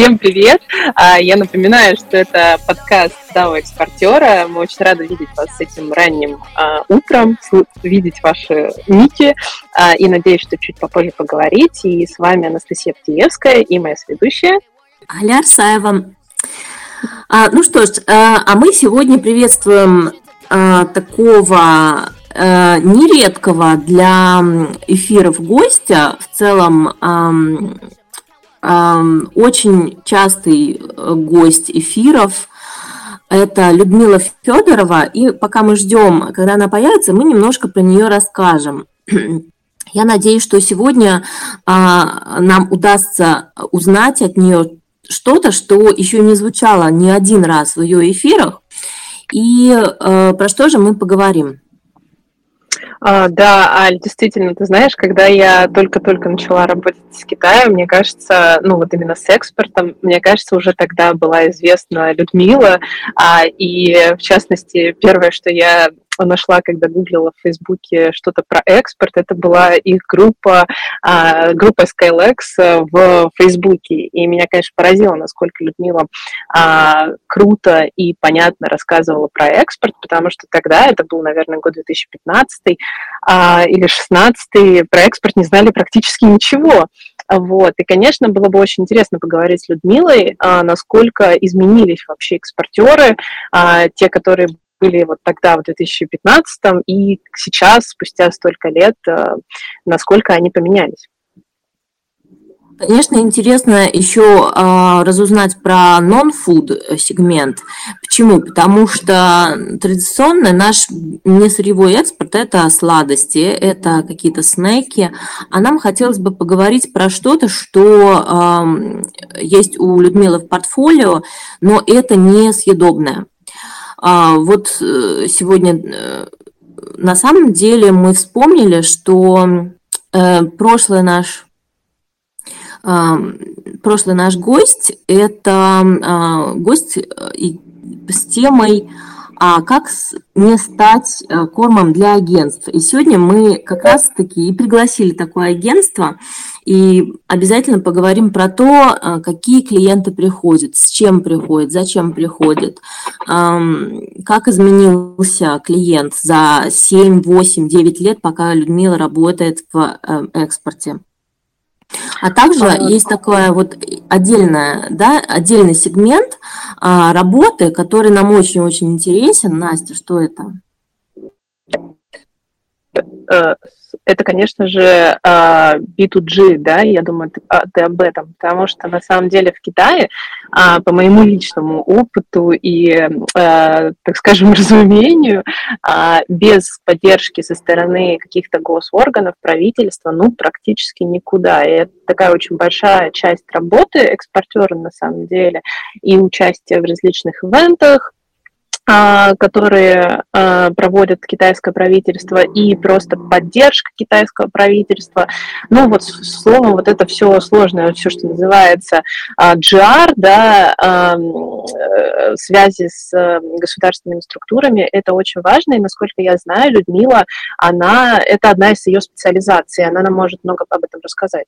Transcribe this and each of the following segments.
Всем привет! А, я напоминаю, что это подкаст DAO экспортера. Мы очень рады видеть вас с этим ранним а, утром, видеть ваши ники а, и надеюсь, что чуть попозже поговорить. И с вами Анастасия Птиевская и моя сведущая Аля Арсаева. Ну что ж, а, мы сегодня приветствуем такого нередкого для эфиров гостя, в целом очень частый э, гость эфиров. Это Людмила Федорова. И пока мы ждем, когда она появится, мы немножко про нее расскажем. Я надеюсь, что сегодня а, нам удастся узнать от нее что-то, что еще не звучало ни один раз в ее эфирах. И а, про что же мы поговорим? А, да, Аль, действительно, ты знаешь, когда я только-только начала работать с Китаем, мне кажется, ну вот именно с экспортом, мне кажется, уже тогда была известна Людмила, а, и в частности, первое, что я нашла, когда гуглила в Фейсбуке что-то про экспорт, это была их группа, а, группа Skylex в Фейсбуке. И меня, конечно, поразило, насколько Людмила а, круто и понятно рассказывала про экспорт, потому что тогда, это был, наверное, год 2015 а, или 2016, про экспорт не знали практически ничего. Вот. И, конечно, было бы очень интересно поговорить с Людмилой, насколько изменились вообще экспортеры, те, которые были вот тогда, в 2015, и сейчас, спустя столько лет, э, насколько они поменялись. Конечно, интересно еще а, разузнать про non-food сегмент. Почему? Потому что традиционно наш несырьевой экспорт – это сладости, это какие-то снеки. А нам хотелось бы поговорить про что-то, что а, есть у Людмилы в портфолио, но это не съедобное. А, вот э, сегодня э, на самом деле мы вспомнили, что э, прошлый наш а, прошлый наш гость – это а, гость с темой а как не стать э, кормом для агентств. И сегодня мы как раз-таки и пригласили такое агентство, и обязательно поговорим про то, э, какие клиенты приходят, с чем приходят, зачем приходят, как изменился клиент за 7, 8, 9 лет, пока Людмила работает в э, экспорте. А также а, есть такое вот отдельное, да, отдельный сегмент а, работы, который нам очень-очень интересен. Настя, что это? Это, конечно же, а, B2G, да, я думаю, а, ты об этом, потому что на самом деле в Китае, а, по моему личному опыту и, так скажем, разумению, без поддержки со стороны каких-то госорганов, правительства, ну, практически никуда. И это такая очень большая часть работы экспортера на самом деле, и участие в различных ивентах, а, которые а, проводят китайское правительство, и просто поддержка китайского правительства. Ну, вот словом, вот это все сложное, все, что называется GR, да, э, связи с э, государственными структурами, это очень важно, и, насколько я знаю, Людмила, она, это одна из ее специализаций, она нам может много об этом рассказать.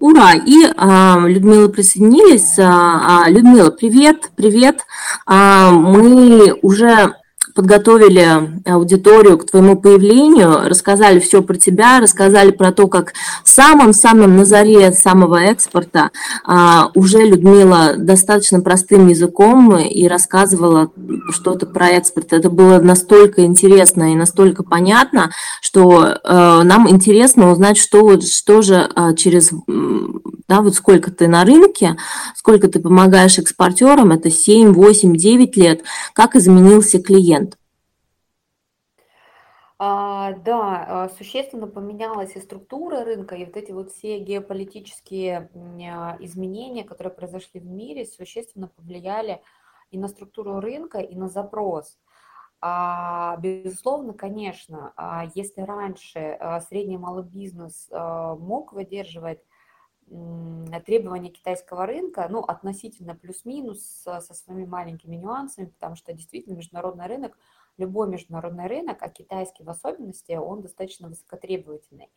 Ура! И а, Людмила присоединились. А, а, Людмила, привет, привет. А, мы уже подготовили аудиторию к твоему появлению, рассказали все про тебя, рассказали про то, как в самом-самом на заре самого экспорта а, уже Людмила достаточно простым языком и рассказывала что-то про экспорт. Это было настолько интересно и настолько понятно, что а, нам интересно узнать, что, что же а, через да, вот сколько ты на рынке, сколько ты помогаешь экспортерам, это 7, 8, 9 лет, как изменился клиент. А, да, а, существенно поменялась и структура рынка, и вот эти вот все геополитические а, изменения, которые произошли в мире, существенно повлияли и на структуру рынка, и на запрос. А, безусловно, конечно, если раньше средний и малый бизнес мог выдерживать требования китайского рынка, ну, относительно плюс-минус со своими маленькими нюансами, потому что действительно международный рынок – любой международный рынок, а китайский в особенности, он достаточно высокотребовательный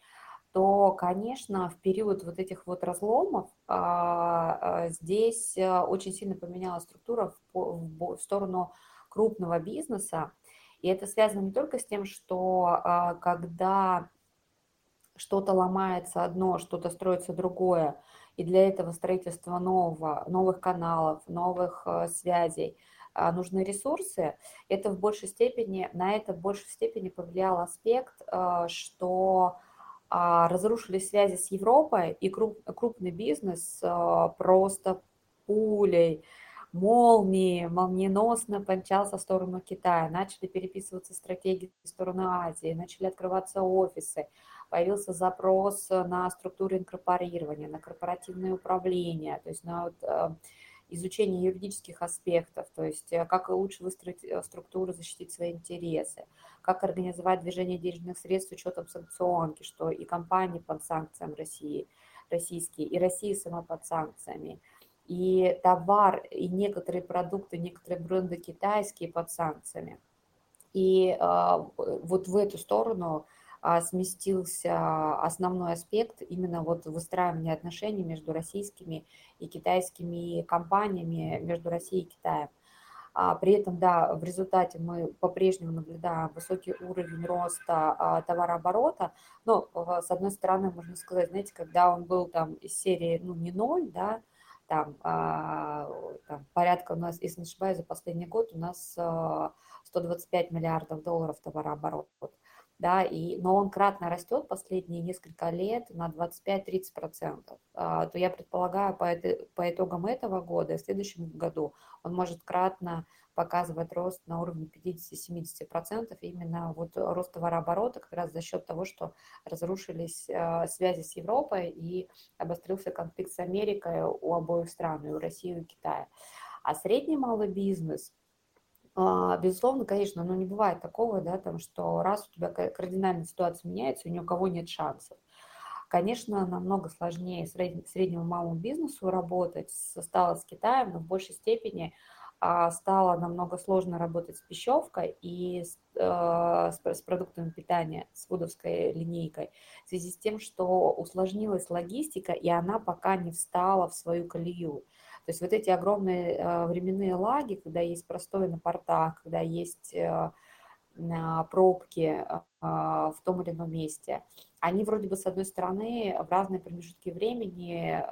то, конечно, в период вот этих вот разломов а, года здесь очень сильно поменялась структура в сторону крупного бизнеса. И это связано не только с тем, что когда что-то ломается одно, что-то строится другое, и для этого строительства нового, новых каналов, новых связей а, нужны ресурсы, это в большей степени, на это в большей степени повлиял аспект, э, что а, разрушились связи с Европой, и круп, крупный бизнес просто пулей, молнией, молниеносно помчался в сторону Китая, начали переписываться стратегии в сторону Азии, начали открываться офисы, появился запрос на структуру инкорпорирования, на корпоративное управление, то есть на вот, изучение юридических аспектов, то есть э, как лучше выстроить э, структуру, защитить свои интересы, как организовать движение денежных средств с учетом санкционки, что и компании под санкциями России, российские, и Россия сама под санкциями, и товар, и некоторые продукты, некоторые бренды китайские под санкциями. И э, вот в эту сторону сместился основной аспект именно вот выстраивания отношений между российскими и китайскими компаниями, между Россией и Китаем. А при этом, да, в результате мы по-прежнему наблюдаем высокий уровень роста а, товарооборота, но, с одной стороны, можно сказать, знаете, когда он был там из серии, ну, не ноль, да, там, а, там порядка у нас, если не ошибаюсь, за последний год у нас 125 миллиардов долларов товарооборот да, и, но он кратно растет последние несколько лет на 25-30%, а, то я предполагаю, по, это, по итогам этого года, в следующем году он может кратно показывать рост на уровне 50-70%, именно вот рост товарооборота как раз за счет того, что разрушились а, связи с Европой и обострился конфликт с Америкой у обоих стран, и у России, и у Китая. А средний малый бизнес – безусловно, конечно, но не бывает такого, да, там, что раз у тебя кардинальная ситуация меняется, и ни у кого нет шансов. Конечно, намного сложнее среднему, среднему малому бизнесу работать стало с Китаем, но в большей степени а, стало намного сложно работать с пищевкой и с, э, с, с продуктами питания, с фудовской линейкой, в связи с тем, что усложнилась логистика, и она пока не встала в свою колею. То есть вот эти огромные э, временные лаги, когда есть простой на портах, когда есть э, пробки э, в том или ином месте, они вроде бы с одной стороны в разные промежутки времени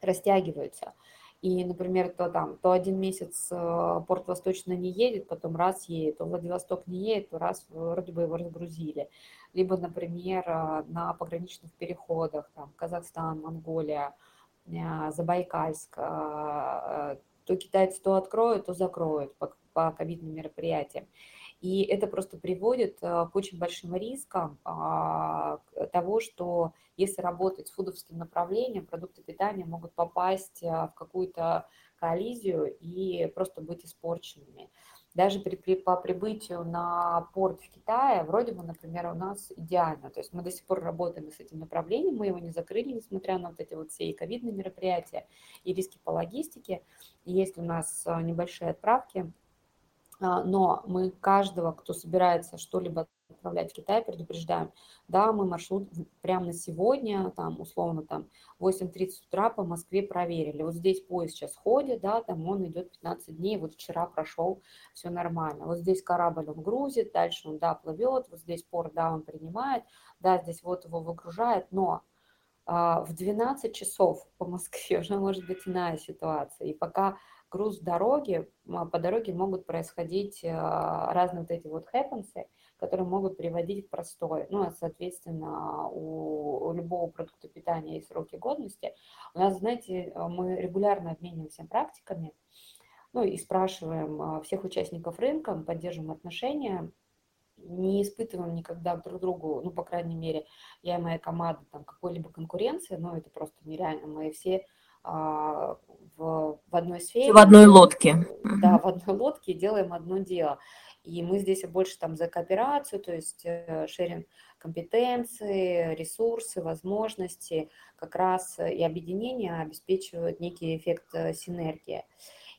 растягиваются. И, например, то там, то один месяц порт Восточно не едет, потом раз едет, то Владивосток не едет, то раз вроде бы его разгрузили. Либо, например, на пограничных переходах, там, Казахстан, Монголия, а, Забайкальск, а, а, то китайцы то откроют, то закроют по, по ковидным мероприятиям. И это просто приводит к очень большим рискам того, что если работать с фудовским направлением, продукты питания могут попасть в какую-то коллизию и просто быть испорченными даже при, при, по прибытию на порт в Китае, вроде бы, например, у нас идеально. То есть мы до сих пор работаем с этим направлением, мы его не закрыли, несмотря на вот эти вот все и ковидные мероприятия, и риски по логистике. Есть у нас а, небольшие отправки, а, но мы каждого, кто собирается что-либо отправлять в Китай, предупреждаем, да, мы маршрут прямо на сегодня, там, условно, там, 8.30 утра по Москве проверили. Вот здесь поезд сейчас ходит, да, там он идет 15 дней, вот вчера прошел, все нормально. Вот здесь корабль он грузит, дальше он, да, плывет, вот здесь порт, да, он принимает, да, здесь вот его выгружает, но а, в 12 часов по Москве уже может быть иная ситуация. И пока груз дороги, по дороге могут происходить а, разные вот эти вот хэппенсы, которые могут приводить к простою. Ну, а, соответственно, у, у любого продукта питания есть сроки годности. У нас, знаете, мы регулярно обмениваемся практиками, ну, и спрашиваем а, всех участников рынка, поддерживаем отношения, не испытываем никогда друг другу, ну, по крайней мере, я и моя команда, там, какой-либо конкуренции, но это просто нереально. Мы все а, в, в одной сфере. В одной лодке. Да, в одной лодке делаем одно дело. И мы здесь больше там за кооперацию, то есть э, шеринг компетенции, ресурсы, возможности, как раз и объединение обеспечивают некий эффект э, синергии.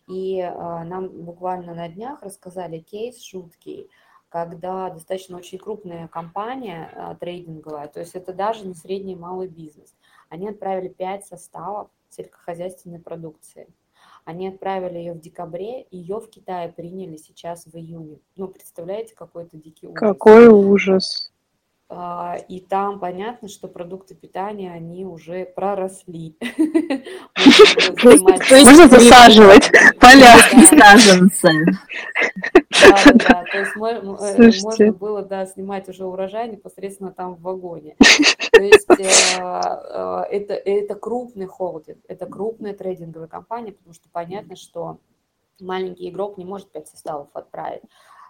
И нам буквально на днях рассказали кейс жуткий, когда достаточно очень крупная компания трейдинговая, то есть это даже не средний малый бизнес, Они отправили 5 составов сельскохозяйственной продукции. Они отправили ее в декабре, ее в Китае приняли сейчас в июне. Ну, представляете, какой-то дикий ужас. Какой ужас. А, и там понятно, что продукты питания, они уже проросли. Можно засаживать поля саженцы. Да, то есть э, можно было, да, снимать уже урожай непосредственно там в вагоне. То есть э, э, это, это крупный холдинг, это крупная трейдинговая компания, потому что понятно, что маленький игрок не может 5 составов отправить.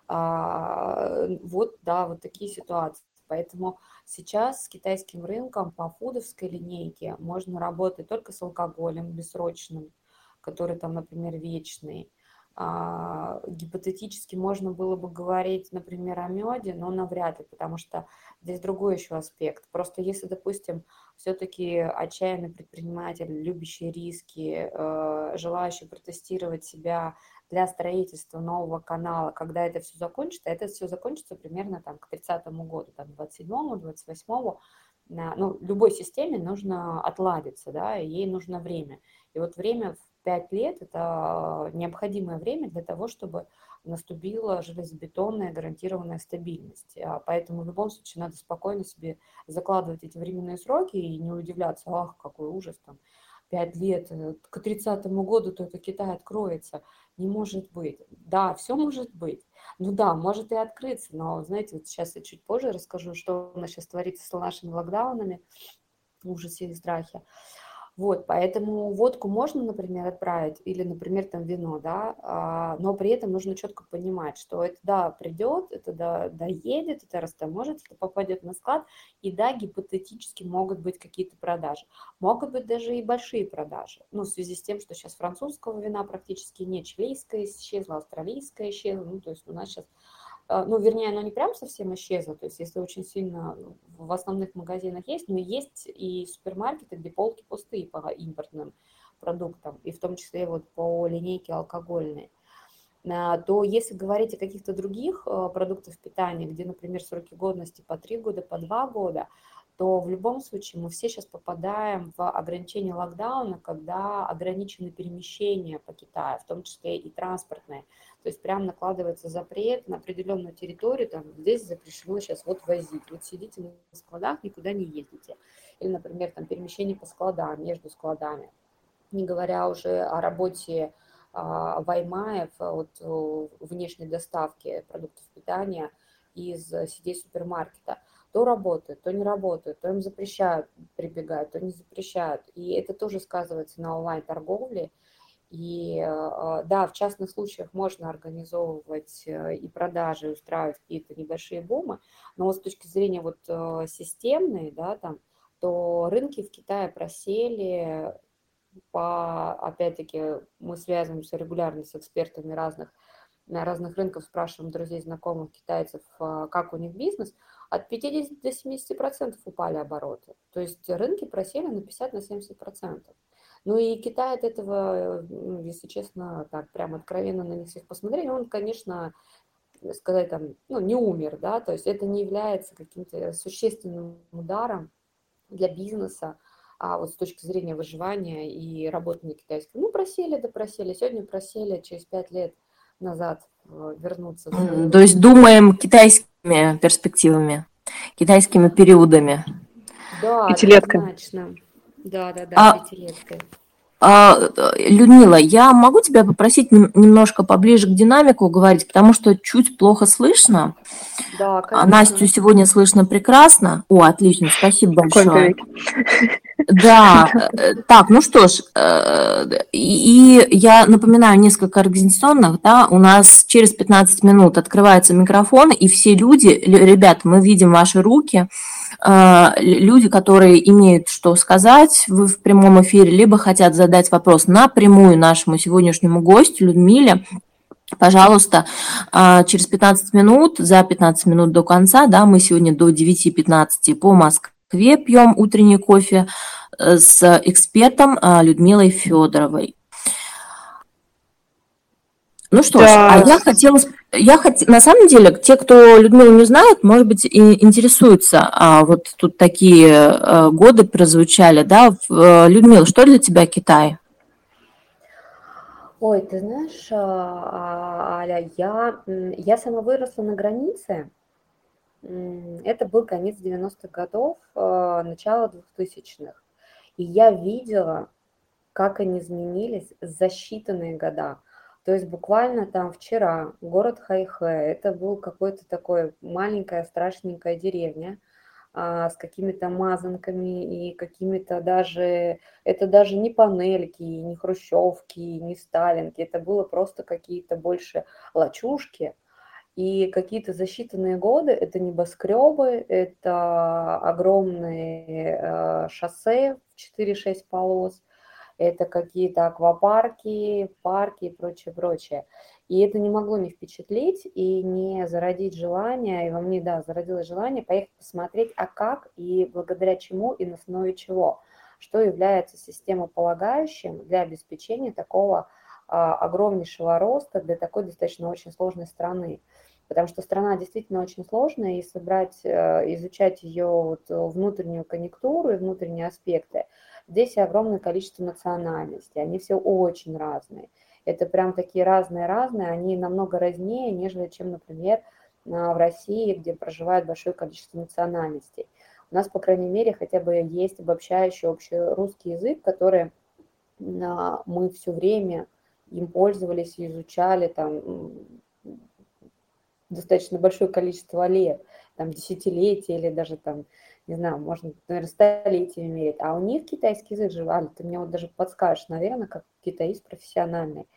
А, вот, да, вот такие ситуации. Поэтому сейчас с китайским рынком по фудовской линейке можно работать только с алкоголем бессрочным, который там, например, вечный. А, гипотетически можно было бы говорить, например, о меде, но навряд ли, потому что здесь другой еще аспект. Просто если, допустим, все-таки отчаянный предприниматель, любящий риски, э, желающий протестировать себя для строительства нового канала, когда это все закончится, это все закончится примерно там к 30 году, там, 27-му, 28-му, ну, любой системе нужно отладиться, да, ей нужно время. И вот время в 5 лет – это необходимое время для того, чтобы наступила железобетонная гарантированная стабильность. А поэтому в любом случае надо спокойно себе закладывать эти временные сроки и не удивляться, ах, какой ужас, там, 5 лет, э, к 30 году только Китай откроется. Не может быть. Да, все может быть. Ну да, может и открыться, но, знаете, вот сейчас я чуть позже расскажу, что у нас сейчас творится с нашими локдаунами, ужасе и страхе. Вот, поэтому водку можно, например, отправить, или, например, там вино, да, а, но при этом нужно четко понимать, что это, да, придет, это, да, доедет, это растаможится, это попадет на склад, и, да, гипотетически могут быть какие-то продажи. Могут быть даже и большие продажи, ну, в связи с тем, что сейчас французского вина практически нет, чилийское исчезло, австралийское исчезло, ну, то есть у нас сейчас ну, вернее, оно не прям совсем исчезло, то есть если очень сильно в основных магазинах есть, но есть и супермаркеты, где полки пустые по импортным продуктам, и в том числе вот по линейке алкогольной, а, то если говорить о каких-то других а, продуктах питания, где, например, сроки годности по 3 года, по 2 года, то в любом случае мы все сейчас попадаем в ограничение локдауна, когда ограничены перемещения по Китаю, в том числе и транспортные. То есть прям накладывается запрет на определенную территорию, там здесь запрещено сейчас вот возить. Вот сидите на складах, никуда не ездите. Или, например, там перемещение по складам, между складами. Не говоря уже о работе а, Ваймаев от внешней доставки продуктов питания из сетей супермаркета то работают, то не работают, то им запрещают прибегать, то не запрещают. И это тоже сказывается на онлайн-торговле. И э, да, в частных случаях можно организовывать э, и продажи, устраивать какие-то небольшие бумы, но вот с точки зрения вот э, системной, да, там, то рынки в Китае просели по, опять-таки, мы связываемся регулярно с экспертами разных, на разных рынков, спрашиваем друзей, знакомых китайцев, как у них бизнес – от 50 до 70 процентов упали обороты. То есть рынки просели на 50 на 70 процентов. Ну и Китай от этого, ну, если честно, так прям откровенно на них всех посмотреть, он, конечно, сказать там, ну, не умер, да, то есть это не является каким-то существенным ударом для бизнеса, а вот с точки зрения выживания и работы на китайском. Ну, просели, да просели, сегодня просели, через пять лет назад э, вернуться. То есть думаем китайский перспективами, китайскими периодами. Да, пятилеткой. Да, да, да, а, пятилеткой. А, Людмила, я могу тебя попросить немножко поближе к динамику говорить, потому что чуть плохо слышно. Да, конечно. Настю сегодня слышно прекрасно. О, отлично, спасибо большое. Да, э, так, ну что ж, э, и я напоминаю несколько организационных, да, у нас через 15 минут открывается микрофон, и все люди, ребят, мы видим ваши руки, э, люди, которые имеют что сказать в, прямом эфире, либо хотят задать вопрос напрямую нашему сегодняшнему гостю Людмиле, Пожалуйста, через 15 минут, за 15 минут до конца, да, мы сегодня до 9.15 по Москве, пьем утренний кофе э, с экспертом э, Людмилой Федоровой. Ну что да. ж, а я хотела, я хот... на самом деле, те, кто Людмилу не знают, может быть, и интересуются. А вот тут такие э, годы прозвучали, да? Э, Людмила, что для тебя Китай? Ой, ты знаешь, а, а, Аля, я, я сама выросла на границе. Это был конец 90-х годов, э, начало 2000-х. И я видела, как они изменились за считанные года. То есть буквально там вчера город Хайхэ, это был какой-то такой маленькая страшненькая деревня а, с какими-то мазанками и какими-то даже, это даже не панельки, не хрущевки, не сталинки, это было просто какие-то больше лачушки, и какие-то засчитанные годы это небоскребы, это огромные э, шоссе в 4-6 полос, это какие-то аквапарки, парки и прочее, прочее. И это не могло не впечатлить и не зародить желание, и во мне, да, зародилось желание поехать посмотреть, а как и благодаря чему и на основе чего, что является системополагающим для обеспечения такого а, огромнейшего роста для такой достаточно очень сложной страны. Потому что страна действительно очень сложная, и собрать, э, изучать ее вот внутреннюю конъюнктуру и внутренние аспекты – Здесь огромное количество национальностей, они все очень разные. Это прям такие разные-разные, они намного разнее, нежели чем, например, в России, где проживает большое количество национальностей. У нас, по крайней мере, хотя бы есть обобщающий общий русский язык, который мы все время им пользовались и изучали там достаточно большое количество лет, там десятилетия или даже там не знаю, можно, наверное, столетиями мерить. А у них китайский язык же, Аля, ты мне вот даже подскажешь, наверное, как китаист профессиональный.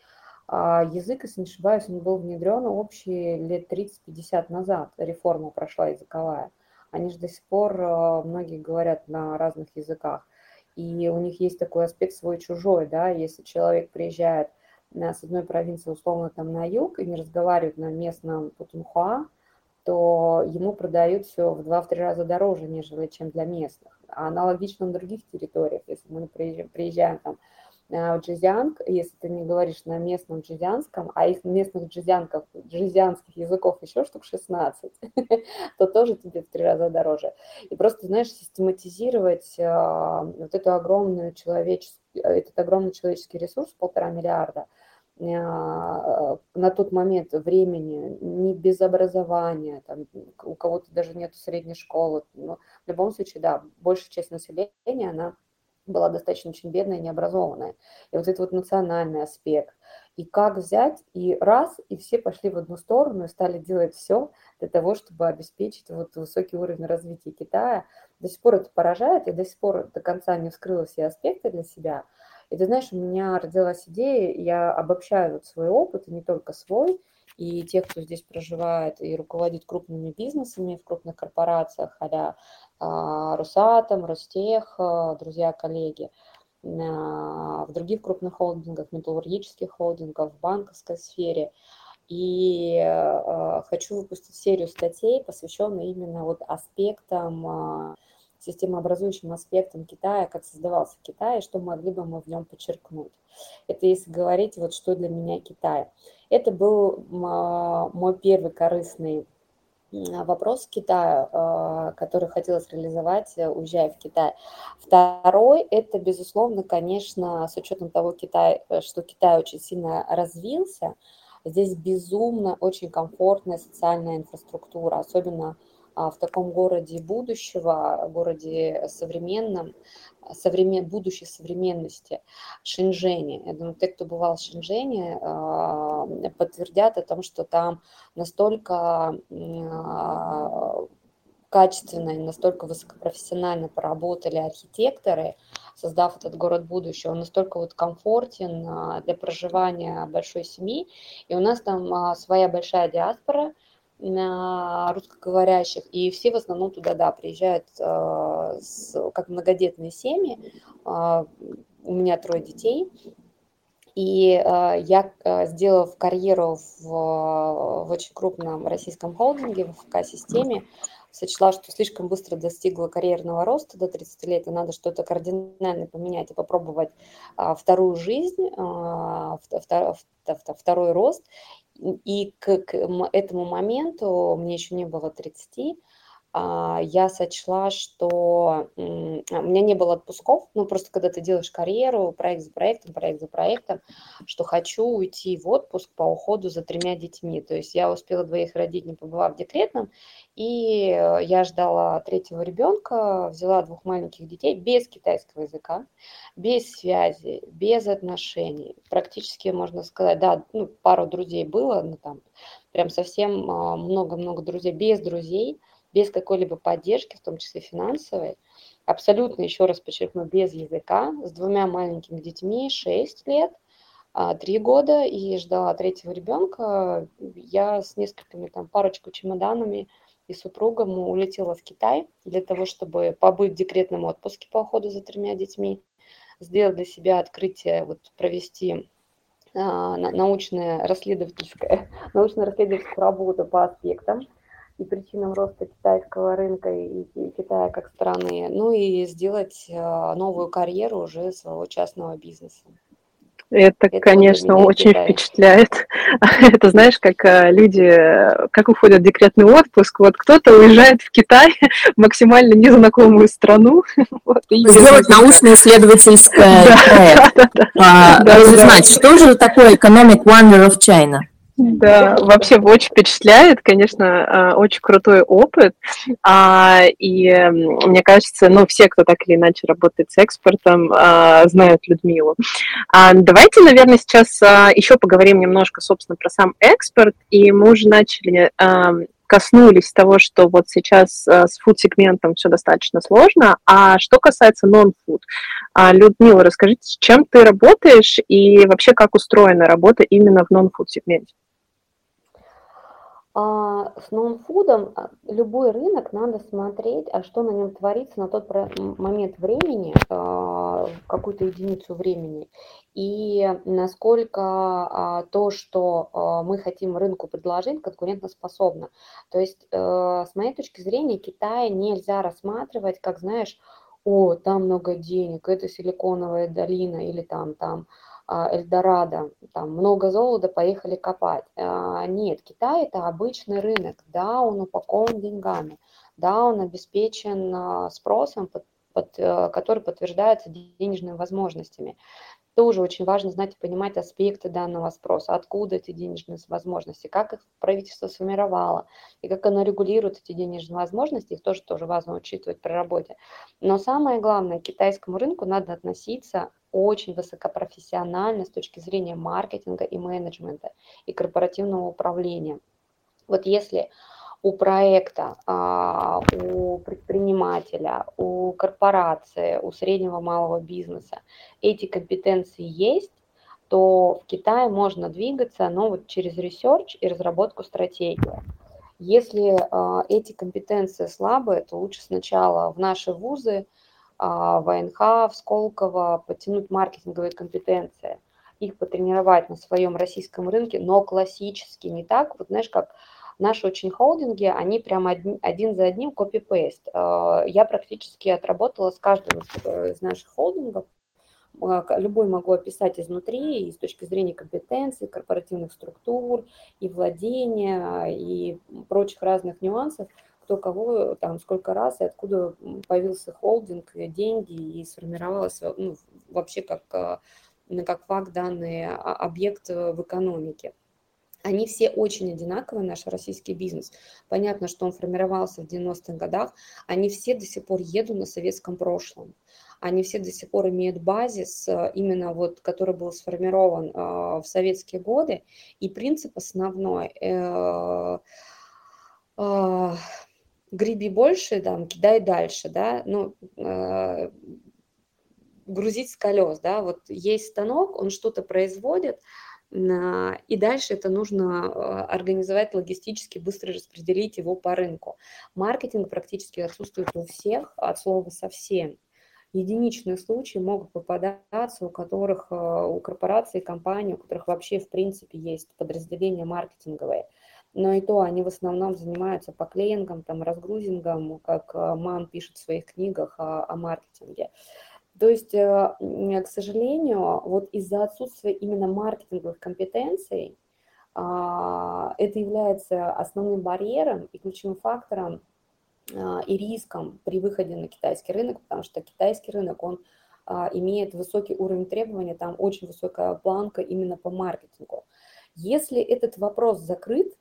А язык, если не ошибаюсь, он был внедрен общий лет 30-50 назад. Реформа прошла языковая. Они же до сих пор, э, многие говорят на разных языках. И у них есть такой аспект свой-чужой, да, если человек приезжает э, с одной провинции, условно, там на юг, и не разговаривает на местном путунхуа, то ему продают все в 2-3 раза дороже, нежели чем для местных. А аналогично на других территориях, если мы приезжаем, там э, в Джизианг, если ты не говоришь на местном джизианском, а их местных джизианков, джизианских языков еще штук 16, то тоже тебе в три раза дороже. И просто, знаешь, систематизировать э, вот эту огромную человеческую, этот огромный человеческий ресурс, полтора миллиарда – а, на тот момент времени, не без образования, там, у кого-то даже нет средней школы, но в любом случае, да, большая часть населения, она была достаточно очень бедная, необразованная. И вот этот вот национальный аспект. И как взять, и раз, и все пошли в одну сторону и стали делать все для того, чтобы обеспечить вот высокий уровень развития Китая. До сих пор это поражает, и до сих пор до конца не вскрыла все аспекты для себя – и ты знаешь, у меня родилась идея, я обобщаю вот свой опыт, и не только свой, и тех, кто здесь проживает и руководит крупными бизнесами в крупных корпорациях, а Росатом, Ростех, а, друзья, коллеги, а, в других крупных холдингах, металлургических холдингах, в банковской сфере. И а, хочу выпустить серию статей, посвященных именно вот аспектам системообразующим аспектом Китая, как создавался Китай, и что могли бы мы в нем подчеркнуть. Это если говорить, вот что для меня Китай. Это был мой первый корыстный вопрос Китая, а, который хотелось реализовать, уезжая в Китай. Второй, это, безусловно, конечно, с учетом того, Китай, что Китай очень сильно развился, здесь безумно очень комфортная социальная инфраструктура, особенно а, в таком городе будущего, городе современном, современ, будущей современности Шэньчжэне. Я думаю, те, кто бывал в Шэньчжэне, а, подтвердят о том, что там настолько а, качественно и настолько высокопрофессионально поработали архитекторы, создав этот город будущего, он настолько вот комфортен для проживания большой семьи. И у нас там своя большая диаспора – русскоговорящих, и все в основном туда, да, приезжают э, с, как многодетные семьи. Э, у меня трое детей, и э, я, сделав карьеру в, в очень крупном российском холдинге, в ФК-системе, сочла, что слишком быстро достигла карьерного роста до 30 лет, и надо что-то кардинально поменять и попробовать а, вторую жизнь, а, втор, второй рост. И к, к этому моменту, мне еще не было 30, а, я сочла, что у меня не было отпусков, ну просто когда ты делаешь карьеру, проект за проектом, проект за проектом, что хочу уйти в отпуск по уходу за тремя детьми. То есть я успела двоих родить, не побывав декретном, и э, я ждала третьего ребенка, взяла двух маленьких детей без китайского языка, без связи, без отношений. Практически, можно сказать, да, ну, пару друзей было, ну там прям совсем а, много-много друзей, без друзей – без какой-либо поддержки, в том числе финансовой, абсолютно, еще раз подчеркну, без языка, с двумя маленькими детьми, 6 лет, 3 а, года, и ждала третьего ребенка. Я с несколькими, там, парочку чемоданами и супругом улетела в Китай для того, чтобы побыть в декретном отпуске по уходу за тремя детьми, сделать для себя открытие, вот провести а, научное расследовательское, научно-расследовательскую работу по аспектам и причинам роста китайского рынка и Китая как страны, ну и сделать а, новую карьеру уже своего частного бизнеса. Это, Это конечно, очень Китай. впечатляет. Это знаешь, как а, люди, как уходят в декретный отпуск. Вот кто-то уезжает в Китай, максимально незнакомую страну. Вот, Сделать научно-исследовательское проект. А, разузнать, что же такое Economic Wonder of China? Да, вообще очень впечатляет, конечно, а, очень крутой опыт. А, и мне кажется, ну, все, кто так или иначе работает с экспортом, а, знают Людмилу. Давайте, наверное, сейчас еще поговорим немножко, собственно, про сам экспорт. И мы уже начали коснулись того, что вот сейчас с фуд-сегментом все достаточно сложно. А что касается нон-фуд, Людмила, расскажите, с чем ты работаешь и вообще как устроена работа именно в нон-фуд-сегменте? А с ноунфудом а, любой рынок надо смотреть, а что на нем творится на тот момент времени, а, какую-то единицу времени, и насколько а, то, что мы хотим рынку предложить, конкурентоспособно. То есть, э, с моей точки зрения, Китай нельзя рассматривать, как, знаешь, о, там много денег, это силиконовая долина или там, там, Эльдорадо, там много золота, поехали копать. А, нет, Китай это обычный рынок, да, он упакован деньгами, да, он обеспечен а, спросом, под, под, э, который подтверждается денежными возможностями тоже очень важно знать и понимать аспекты данного спроса, откуда эти денежные возможности, как их правительство сформировало, и как оно регулирует эти денежные возможности, их тоже, тоже важно учитывать при работе. Но самое главное, к китайскому рынку надо относиться очень высокопрофессионально с точки зрения маркетинга и менеджмента и корпоративного управления. Вот если у проекта, а, у предпринимателя, у корпорации, у среднего малого бизнеса эти компетенции есть, то в Китае можно двигаться, но вот через research и разработку стратегии. Если э, эти компетенции слабые, то лучше сначала в наши вузы, э, в АНХ, в Сколково подтянуть маркетинговые компетенции, их потренировать на своем российском рынке, но классически, не так, вот знаешь, как Наши очень холдинги, они прям один, один за одним копипейст. Э, я практически отработала с каждым из э, наших холдингов, э, любой могу описать изнутри, и с точки зрения компетенций, корпоративных структур, и владения, и прочих разных нюансов, кто кого, там, сколько раз, и откуда появился холдинг, деньги, и сформировалась ну, вообще как, как факт данный а, объект в экономике. Они все очень одинаковые, наш российский бизнес. Понятно, что он формировался в 90-х годах. Они все до сих пор едут на советском прошлом. Они все до сих пор имеют базис, э, именно вот, который был сформирован э, в советские годы. И принцип основной э, э, греби больше, там, кидай дальше, да, ну, э, грузить с колес, да, вот есть станок, он что-то производит, и дальше это нужно а, организовать логистически, быстро распределить его по рынку. Маркетинг практически отсутствует у всех, от слова совсем. Единичные случаи могут попадаться, у которых, а, у корпораций, компаний, у которых вообще в принципе есть подразделение маркетинговое. но и то они в основном занимаются поклеингом, там, разгрузингом, как э, Ман пишет в своих книгах о, о маркетинге. То есть, э, к сожалению, вот из-за отсутствия именно маркетинговых компетенций а, это является основным барьером и ключевым фактором а, и риском при выходе на китайский рынок, потому что китайский рынок, он а, имеет высокий уровень требований, там очень высокая планка именно по маркетингу. Если этот вопрос закрыт,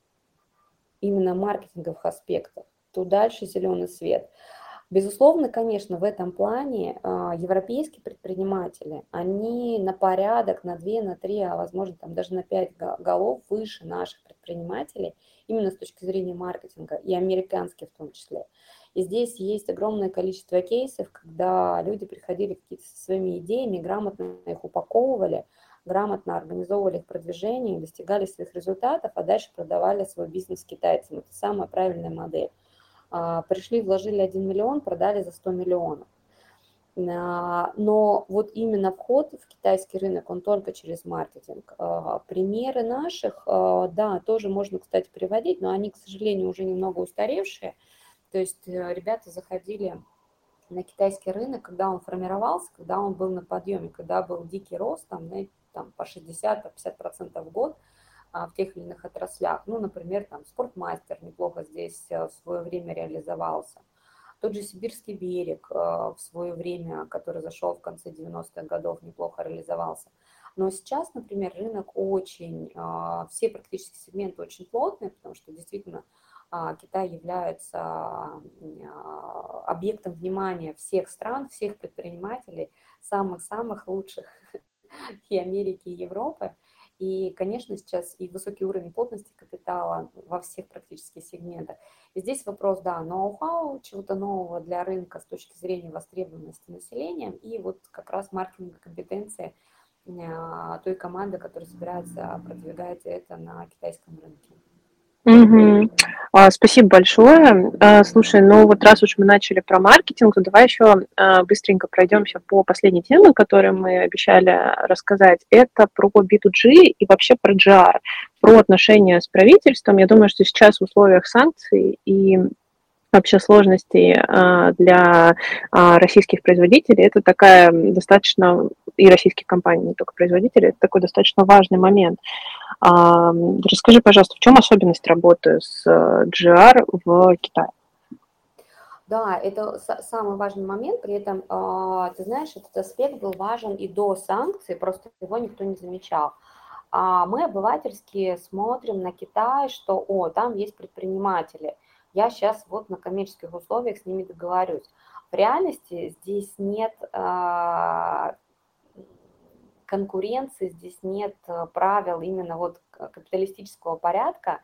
именно маркетинговых аспектов, то дальше зеленый свет. Безусловно, конечно, в этом плане а, европейские предприниматели, они на порядок, на 2, на 3, а возможно там даже на 5 голов выше наших предпринимателей, именно с точки зрения маркетинга, и американские в том числе. И здесь есть огромное количество кейсов, когда люди приходили какие-то со своими идеями, грамотно их упаковывали, грамотно организовывали их продвижение, достигали своих результатов, а дальше продавали свой бизнес китайцам. Это самая правильная модель. А, пришли, вложили 1 миллион, продали за 100 миллионов. А, но вот именно вход в китайский рынок, он только через маркетинг. А, примеры наших, да, тоже можно, кстати, приводить, но они, к сожалению, уже немного устаревшие. То есть э, ребята заходили на китайский рынок, когда он формировался, когда он был на подъеме, когда был дикий рост, там, там по 60-50% по в год – в тех или иных отраслях. Ну, например, там спортмастер неплохо здесь э, в свое время реализовался. Тот же Сибирский берег э, в свое время, который зашел в конце 90-х годов, неплохо реализовался. Но сейчас, например, рынок очень, э, все практически сегменты очень плотные, потому что действительно а, Китай является объектом внимания всех стран, всех предпринимателей, самых-самых лучших и Америки, и Европы. И, конечно, сейчас и высокий уровень плотности капитала во всех практически сегментах. И здесь вопрос, да, ноу-хау, чего-то нового для рынка с точки зрения востребованности населения и вот как раз маркетинговые компетенции а, той команды, которая собирается продвигать это на китайском рынке. Угу. А, спасибо большое. А, слушай, ну вот раз уж мы начали про маркетинг, то давай еще а, быстренько пройдемся по последней теме, которую мы обещали рассказать. Это про B2G и вообще про GR, про отношения с правительством. Я думаю, что сейчас в условиях санкций и вообще сложностей для российских производителей, это такая достаточно, и российских компаний, не только производителей, это такой достаточно важный момент. Расскажи, пожалуйста, в чем особенность работы с э, GR в Китае? Да, это самый важный момент, при этом, а, ты знаешь, этот аспект был важен и до санкций, просто его никто не замечал. А мы обывательски смотрим на Китай, что, о, там есть предприниматели, я сейчас вот на коммерческих условиях с ними договорюсь. В реальности здесь нет а, конкуренции, здесь нет э, правил именно вот капиталистического порядка,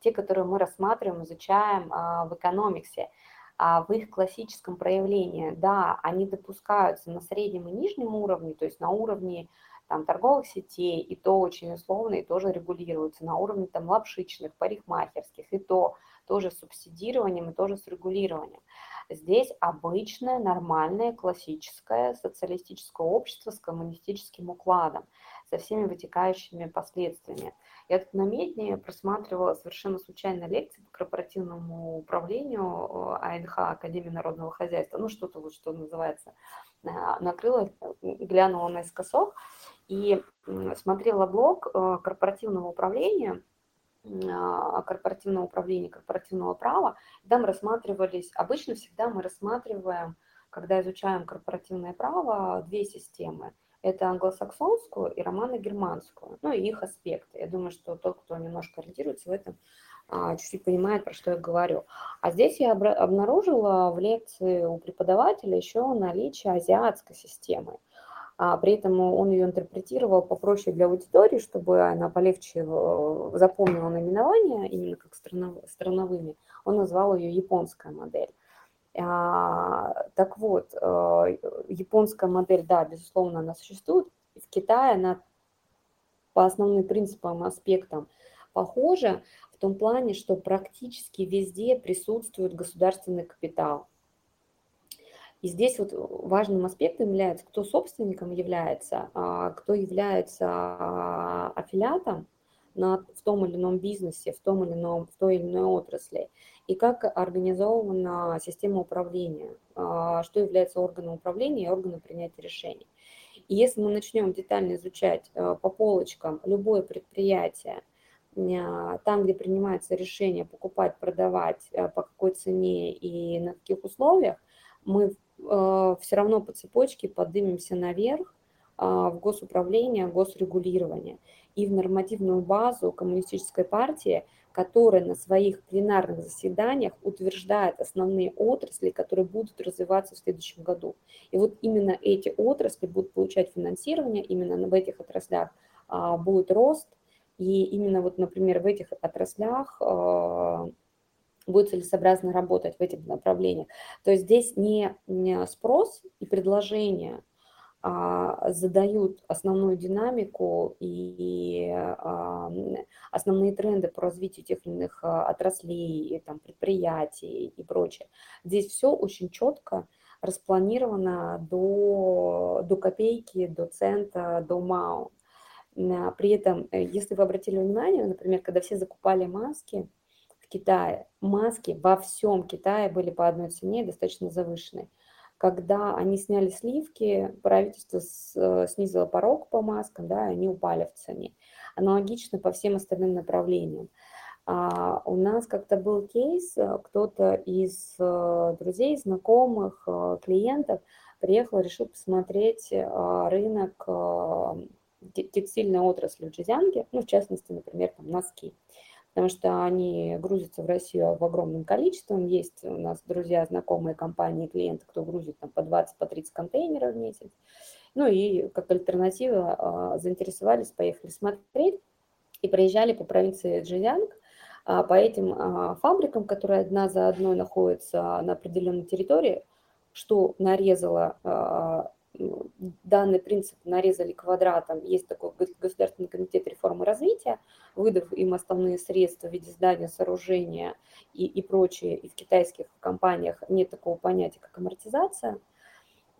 те, которые мы рассматриваем, изучаем а, в экономиксе, а в их классическом проявлении, да, они допускаются на среднем и нижнем уровне, то есть на уровне там, торговых сетей, и то очень условно, и тоже регулируется, на уровне там лапшичных, парикмахерских, и то тоже с субсидированием, и тоже с регулированием. Здесь обычное, нормальное, классическое социалистическое общество с коммунистическим укладом, со всеми вытекающими последствиями. Я тут на Медне просматривала совершенно случайно лекции по корпоративному управлению э, АНХ, Академии народного хозяйства, ну что-то вот, что называется, э, накрыла, глянула наискосок и смотрела блог э, корпоративного управления – корпоративного управления, корпоративного права, там рассматривались, обычно всегда мы рассматриваем, когда изучаем корпоративное право, две системы. Это англосаксонскую и романо-германскую, ну и их аспекты. Я думаю, что тот, кто немножко ориентируется в этом, а, чуть-чуть понимает, про что я говорю. А здесь я обнаружила в лекции у преподавателя еще наличие азиатской системы а при этом он ее интерпретировал попроще для аудитории, чтобы она полегче э, запомнила наименование, именно как страновыми. Он назвал ее японская модель. А, так вот, э, японская модель, да, безусловно, она существует. В Китае она по основным принципам, аспектам похожа в том плане, что практически везде присутствует государственный капитал. И здесь вот важным аспектом является, кто собственником является, а кто является аффилиатом, на, в том или ином бизнесе, в том или ином, в той или иной отрасли, и как организована система управления, а, что является органом управления и органом принятия решений. И если мы начнем детально изучать а, по полочкам любое предприятие, а, там, где принимается решение покупать, продавать, по какой цене и на каких условиях, мы все равно по цепочке поднимемся наверх в госуправление, госрегулирование и в нормативную базу коммунистической партии, которая на своих пленарных заседаниях утверждает основные отрасли, которые будут развиваться в следующем году. И вот именно эти отрасли будут получать финансирование, именно в этих отраслях а, будет рост, и именно вот, например, в этих отраслях а, будет целесообразно работать в этих направлениях. То есть здесь не спрос и предложение – а, задают основную динамику и а, основные тренды по развитию тех или иных а, отраслей, там, предприятий и прочее. Здесь все очень четко распланировано до, до копейки, до цента, до МАУ. При этом, э, если вы обратили внимание, например, когда все закупали маски в Китае, маски во всем Китае были по одной цене достаточно завышенной. Когда они сняли сливки, правительство э, снизило порог по маскам, да, и они упали в цене. Аналогично по всем остальным направлениям. А у нас как-то был кейс, э, кто-то из э, друзей, знакомых, клиентов приехал, решил посмотреть рынок текстильной отрасли в Джизянге, ну, в частности, например, там носки потому что они грузятся в Россию в огромном количестве. Есть у нас друзья, знакомые компании, клиенты, кто грузит там по 20, по 30 контейнеров в месяц. Ну и как альтернатива а, заинтересовались, поехали смотреть и проезжали по провинции Джизянг, а, по этим а, фабрикам, которые одна за одной находятся на определенной территории, что нарезало данный принцип нарезали квадратом. Есть такой Государственный комитет реформы развития, выдав им основные средства в виде здания, сооружения и, и прочее. И в китайских компаниях нет такого понятия, как амортизация –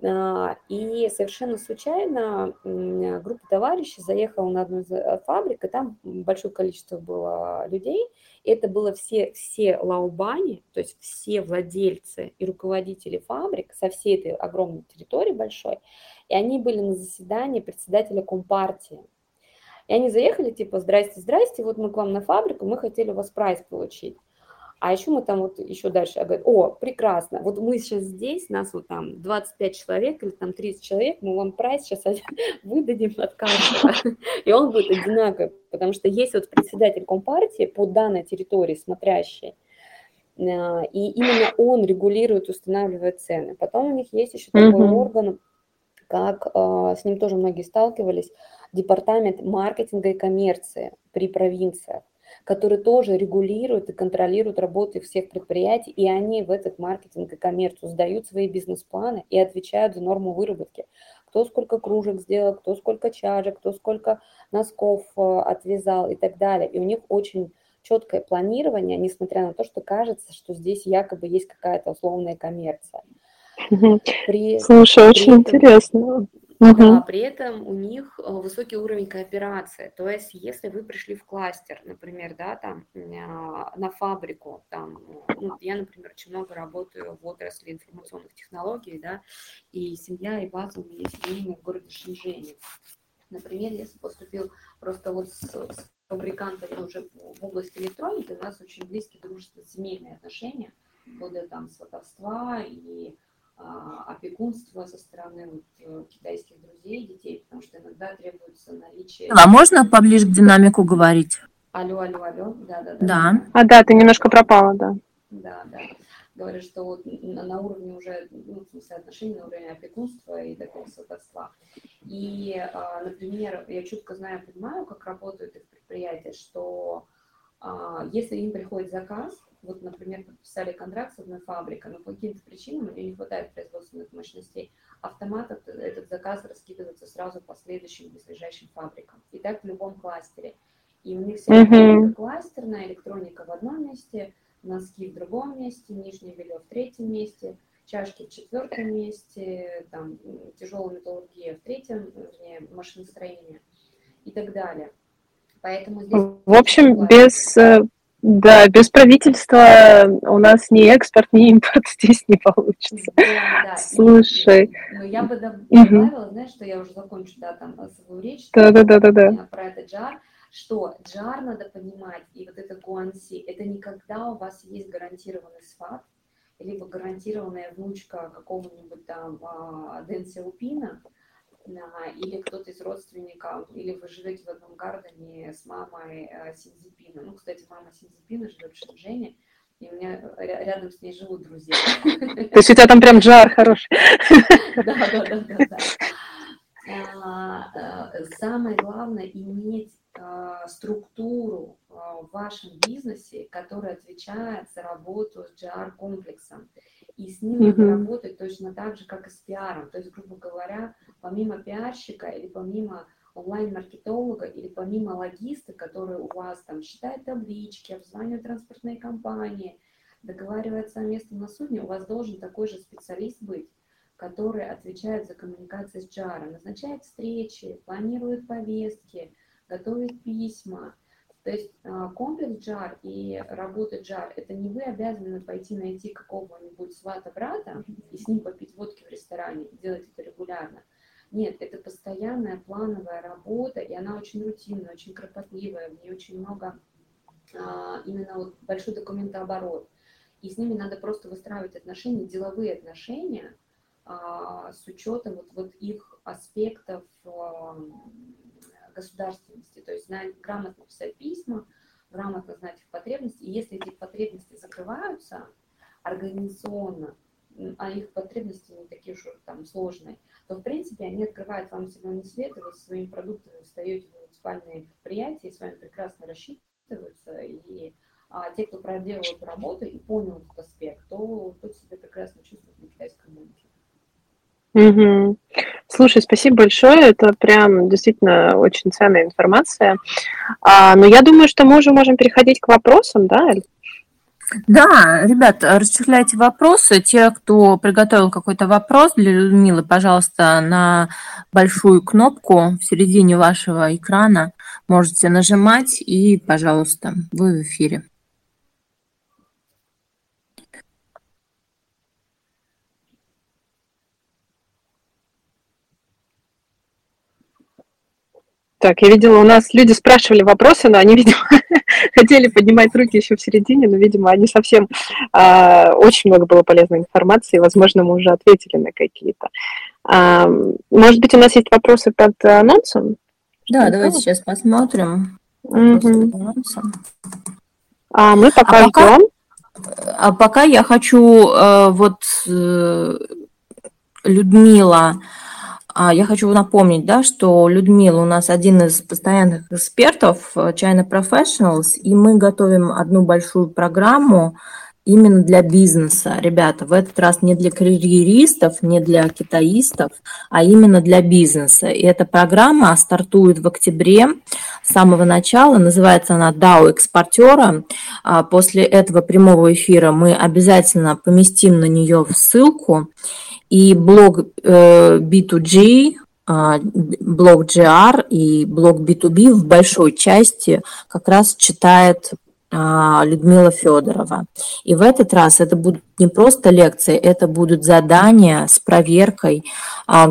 и совершенно случайно группа товарищей заехала на одну из э, фабрик, и там большое количество было людей. Это было все, все лаубани, то есть все владельцы и руководители фабрик со всей этой огромной территории большой. И они были на заседании председателя Компартии. И они заехали, типа, здрасте, здрасте, вот мы к вам на фабрику, мы хотели у вас прайс получить. А еще мы там вот еще дальше, говорю, о, прекрасно, вот мы сейчас здесь, нас вот там 25 человек или там 30 человек, мы вам прайс сейчас выдадим от каждого, и он будет одинаковый, потому что есть вот председатель Компартии по данной территории смотрящий, э, и именно он регулирует, устанавливает цены. Потом у них есть еще такой mm-hmm. орган, как э, с ним тоже многие сталкивались, департамент маркетинга и коммерции при провинциях которые тоже регулируют и контролируют работу всех предприятий, и они в этот маркетинг и коммерцию сдают свои бизнес-планы и отвечают за норму выработки. Кто сколько кружек сделал, кто сколько чашек, кто сколько носков э, отвязал и так далее. И у них очень четкое планирование, несмотря на то, что кажется, что здесь якобы есть какая-то условная коммерция. При, Слушай, очень этом, интересно. Угу. Да, при этом у них э, высокий уровень кооперации. То есть, если вы пришли в кластер, например, да, там а, на фабрику, там, ну, я, например, очень много работаю в отрасли информационных технологий, да, и семья и база у меня семейная в городе Шэньчжэне. Например, если поступил просто вот с, с фабрикантами уже в области электроники, у нас очень близкие дружественные семейные отношения, вплоть до там сватовства и а, опекунства со стороны вот, э, китайских друзей детей, потому что иногда требуется наличие... А можно поближе к динамику говорить? Алло, алло, алло, да, да, да. Да. А, да, ты немножко пропала, да. Да, да. Говорят, что вот на, на уровне уже, ну, в смысле отношений, на уровне опекунства и такого сватовства. И, а, например, я четко знаю, понимаю, как работают их предприятия, что а, если им приходит заказ, вот, например, подписали контракт с одной фабрикой, но по каким-то причинам у нее не хватает производственных мощностей, автомат этот заказ раскидывается сразу по следующим близлежащим фабрикам. И так в любом кластере. И у них вся электроника кластерная, электроника в одном месте, носки в другом месте, нижнее белье в третьем месте, чашки в четвертом месте, там, тяжелая металлургия в третьем, вернее, машиностроение и так далее. Поэтому здесь... В общем, без, э, да, без правительства у нас ни экспорт, ни импорт здесь не получится. Да, да. Слушай. Ну, я бы добавила, угу. знаешь, что я уже закончу, да, там, свою речь. Да, да, да, да, да. Про этот жар что джар надо понимать, и вот это гуанси, это не когда у вас есть гарантированный сват, либо гарантированная внучка какого-нибудь там а, Дэн Сяопина, или кто-то из родственников, или вы живете в одном гардене с мамой э, Синзипина. Ну, кстати, мама Синзипина живет в Шэньчжэне, и у меня рядом с ней живут друзья. То есть у тебя там прям джар хороший. Да, да, да, да. А, э, самое главное иметь а, структуру в вашем бизнесе, которая отвечает за работу с GR-комплексом. И с ним mm-hmm. работать точно так же, как и с пиаром. То есть, грубо говоря, помимо пиарщика или помимо онлайн-маркетолога или помимо логиста, который у вас там считает таблички, обзванивает транспортные компании, договаривается о месте на судне, у вас должен такой же специалист быть, который отвечает за коммуникацию с JAR, назначает встречи, планирует повестки, готовит письма. То есть а, комплекс JAR и работа JAR – это не вы обязаны пойти найти какого-нибудь свата-брата и с ним попить водки в ресторане, делать это регулярно. Нет, это постоянная плановая работа, и она очень рутинная, очень кропотливая, в ней очень много а, именно вот большой документооборот. И с ними надо просто выстраивать отношения, деловые отношения а, с учетом вот, вот их аспектов государственности, то есть знать, грамотно писать письма, грамотно знать их потребности. И если эти потребности закрываются организационно, а их потребности не такие уж там сложные, то в принципе они открывают вам зеленый свет, и вы со своими продуктами встаете в муниципальные предприятия, и с вами прекрасно рассчитываются, и а те, кто проделал эту работу и понял этот аспект, то тот себя прекрасно чувствует на китайском рынке. Угу. Слушай, спасибо большое. Это прям действительно очень ценная информация. А, но я думаю, что мы уже можем переходить к вопросам, да, Аль? Да, ребят, расчехляйте вопросы. Те, кто приготовил какой-то вопрос для Людмилы, пожалуйста, на большую кнопку в середине вашего экрана можете нажимать и, пожалуйста, вы в эфире. Так, я видела, у нас люди спрашивали вопросы, но они, видимо, хотели поднимать руки еще в середине, но, видимо, они совсем... Э, очень много было полезной информации, возможно, мы уже ответили на какие-то. Э, может быть, у нас есть вопросы под анонсом? Да, давайте сейчас посмотрим. Угу. А мы пока, а пока ждем. А пока я хочу э, вот э, Людмила я хочу напомнить, да, что Людмила у нас один из постоянных экспертов э, China Professionals, и мы готовим одну большую программу именно для бизнеса. Ребята, в этот раз не для карьеристов, не для китаистов, а именно для бизнеса. И эта программа стартует в октябре с самого начала. Называется она DAO экспортера. А после этого прямого эфира мы обязательно поместим на нее ссылку. И блог B2G, э, а, блог GR и блог B2B в большой части как раз читает Людмила Федорова. И в этот раз это будут не просто лекции, это будут задания с проверкой. А,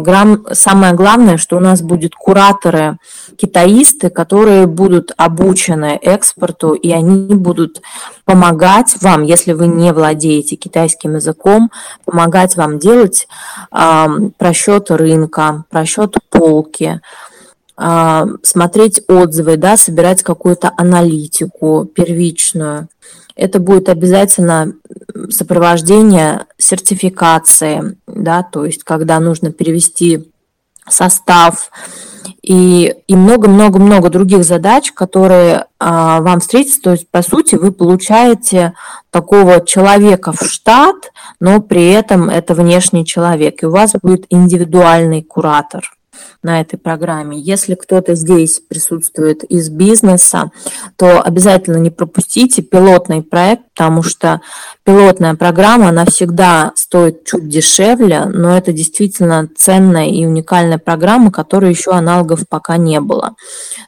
самое главное, что у нас будут кураторы, китаисты, которые будут обучены экспорту, и они будут помогать вам, если вы не владеете китайским языком, помогать вам делать просчет рынка, просчет полки, а, смотреть отзывы, да, собирать какую-то аналитику первичную. Это будет обязательно сопровождение сертификации, да, то есть когда нужно перевести состав и и много-много-много других задач, которые а, вам встретятся. То есть, по сути, вы получаете такого человека в штат, но при этом это внешний человек, и у вас будет индивидуальный куратор. На этой программе. Если кто-то здесь присутствует из бизнеса, то обязательно не пропустите пилотный проект, потому что пилотная программа, она всегда стоит чуть дешевле, но это действительно ценная и уникальная программа, которой еще аналогов пока не было.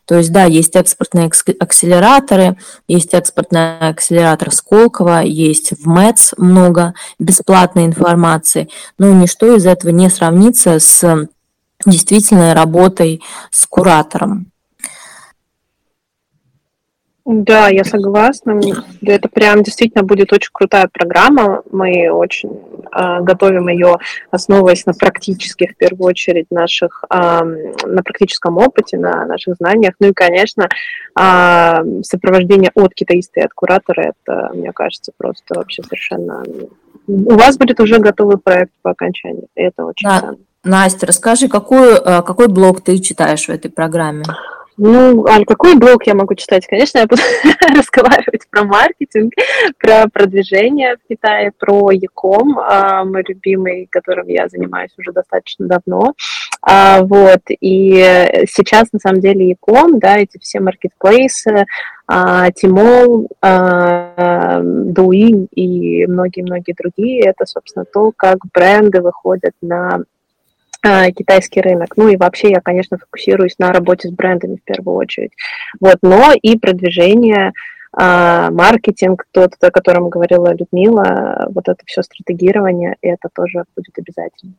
То есть, да, есть экспортные акселераторы, есть экспортный акселератор Сколково, есть в МЭЦ много бесплатной информации, но ничто из этого не сравнится с действительной работой с куратором. Да, я согласна. Это прям действительно будет очень крутая программа. Мы очень э, готовим ее, основываясь на практических, в первую очередь, наших, э, на практическом опыте, на наших знаниях. Ну и, конечно, э, сопровождение от китаиста и от куратора, это, мне кажется, просто вообще совершенно... У вас будет уже готовый проект по окончании. И это очень да. ценно. Настя, расскажи, какой, э, какой блог ты читаешь в этой программе? Ну, Аль, какой блог я могу читать? Конечно, я буду разговаривать про маркетинг, про продвижение в Китае, про Яком, а, мой любимый, которым я занимаюсь уже достаточно давно. А, вот, и сейчас, на самом деле, Яком, да, эти все маркетплейсы, Тимол, Дуин и многие-многие другие, это, собственно, то, как бренды выходят на а, китайский рынок. Ну и вообще я, конечно, фокусируюсь на работе с брендами в первую очередь. Вот, но и продвижение, а, маркетинг, тот, о котором говорила Людмила, вот это все стратегирование, это тоже будет обязательно.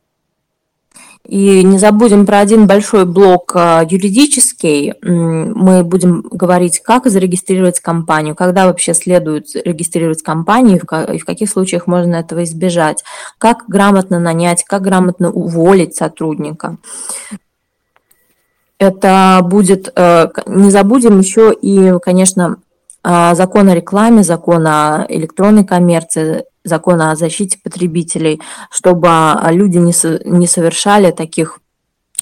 И не забудем про один большой блок а, юридический. Мы будем говорить, как зарегистрировать компанию, когда вообще следует регистрировать компанию и в каких случаях можно этого избежать, как грамотно нанять, как грамотно уволить сотрудника. Это будет, э, не забудем еще и, конечно, а, закон о рекламе, закон о электронной коммерции, закона о защите потребителей, чтобы а, люди не, не совершали таких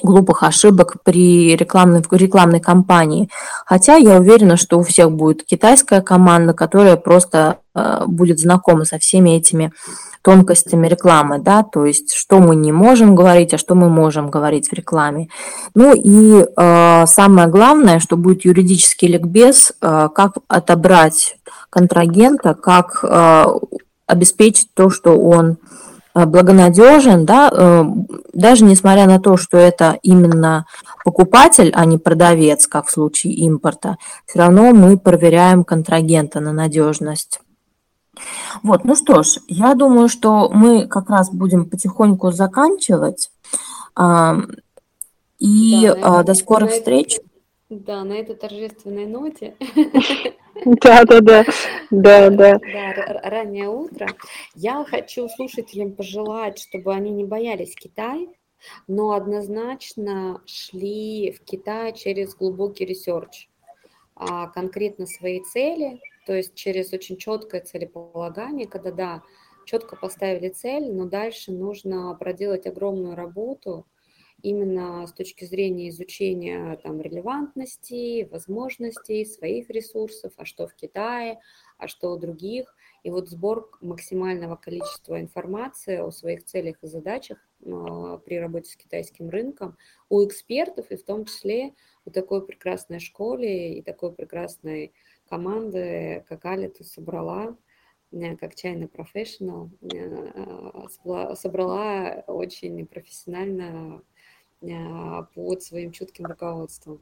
глупых ошибок при рекламной, рекламной кампании. Хотя я уверена, что у всех будет китайская команда, которая просто э, будет знакома со всеми этими тонкостями рекламы, да, то есть что мы не можем говорить, а что мы можем говорить в рекламе. Ну и э, самое главное, что будет юридический ликбез, э, как отобрать контрагента, как э, обеспечить то, что он э, благонадежен, да, э, даже несмотря на то, что это именно покупатель, а не продавец, как в случае импорта, все равно мы проверяем контрагента на надежность. Вот, ну что ж, я думаю, что мы как раз будем потихоньку заканчивать. И да, до скорых встреч. Да, на этой торжественной ноте. Да, да, да, да, да. Раннее утро. Я хочу слушателям пожелать, чтобы они не боялись Китай, но однозначно шли в Китай через глубокий research, а конкретно свои цели, то есть через очень четкое целеполагание, когда, да, четко поставили цель, но дальше нужно проделать огромную работу – именно с точки зрения изучения там, релевантности, возможностей, своих ресурсов, а что в Китае, а что у других. И вот сбор максимального количества информации о своих целях и задачах э, при работе с китайским рынком у экспертов, и в том числе у такой прекрасной школы и такой прекрасной команды, как Аля, ты собрала, э, как чайный профессионал, э, собрала очень профессионально а, под своим чутким руководством.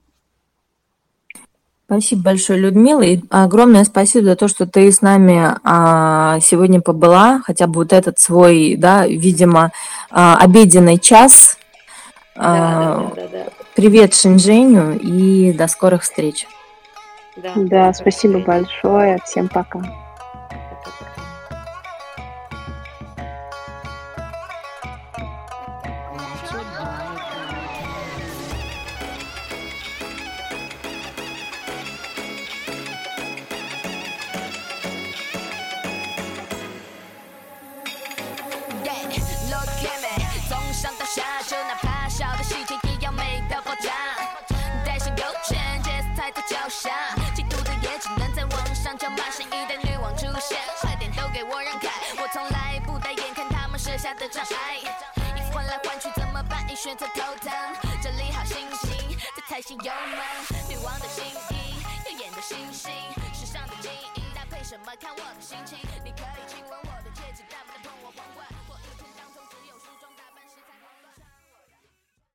Спасибо большое, Людмила. И огромное спасибо за то, что ты с нами а, сегодня побыла, хотя бы вот этот свой, да, видимо, а, обеденный час. Да, да, да, да, Привет Шинженю и до скорых встреч. Да, да спасибо большое. Всем пока.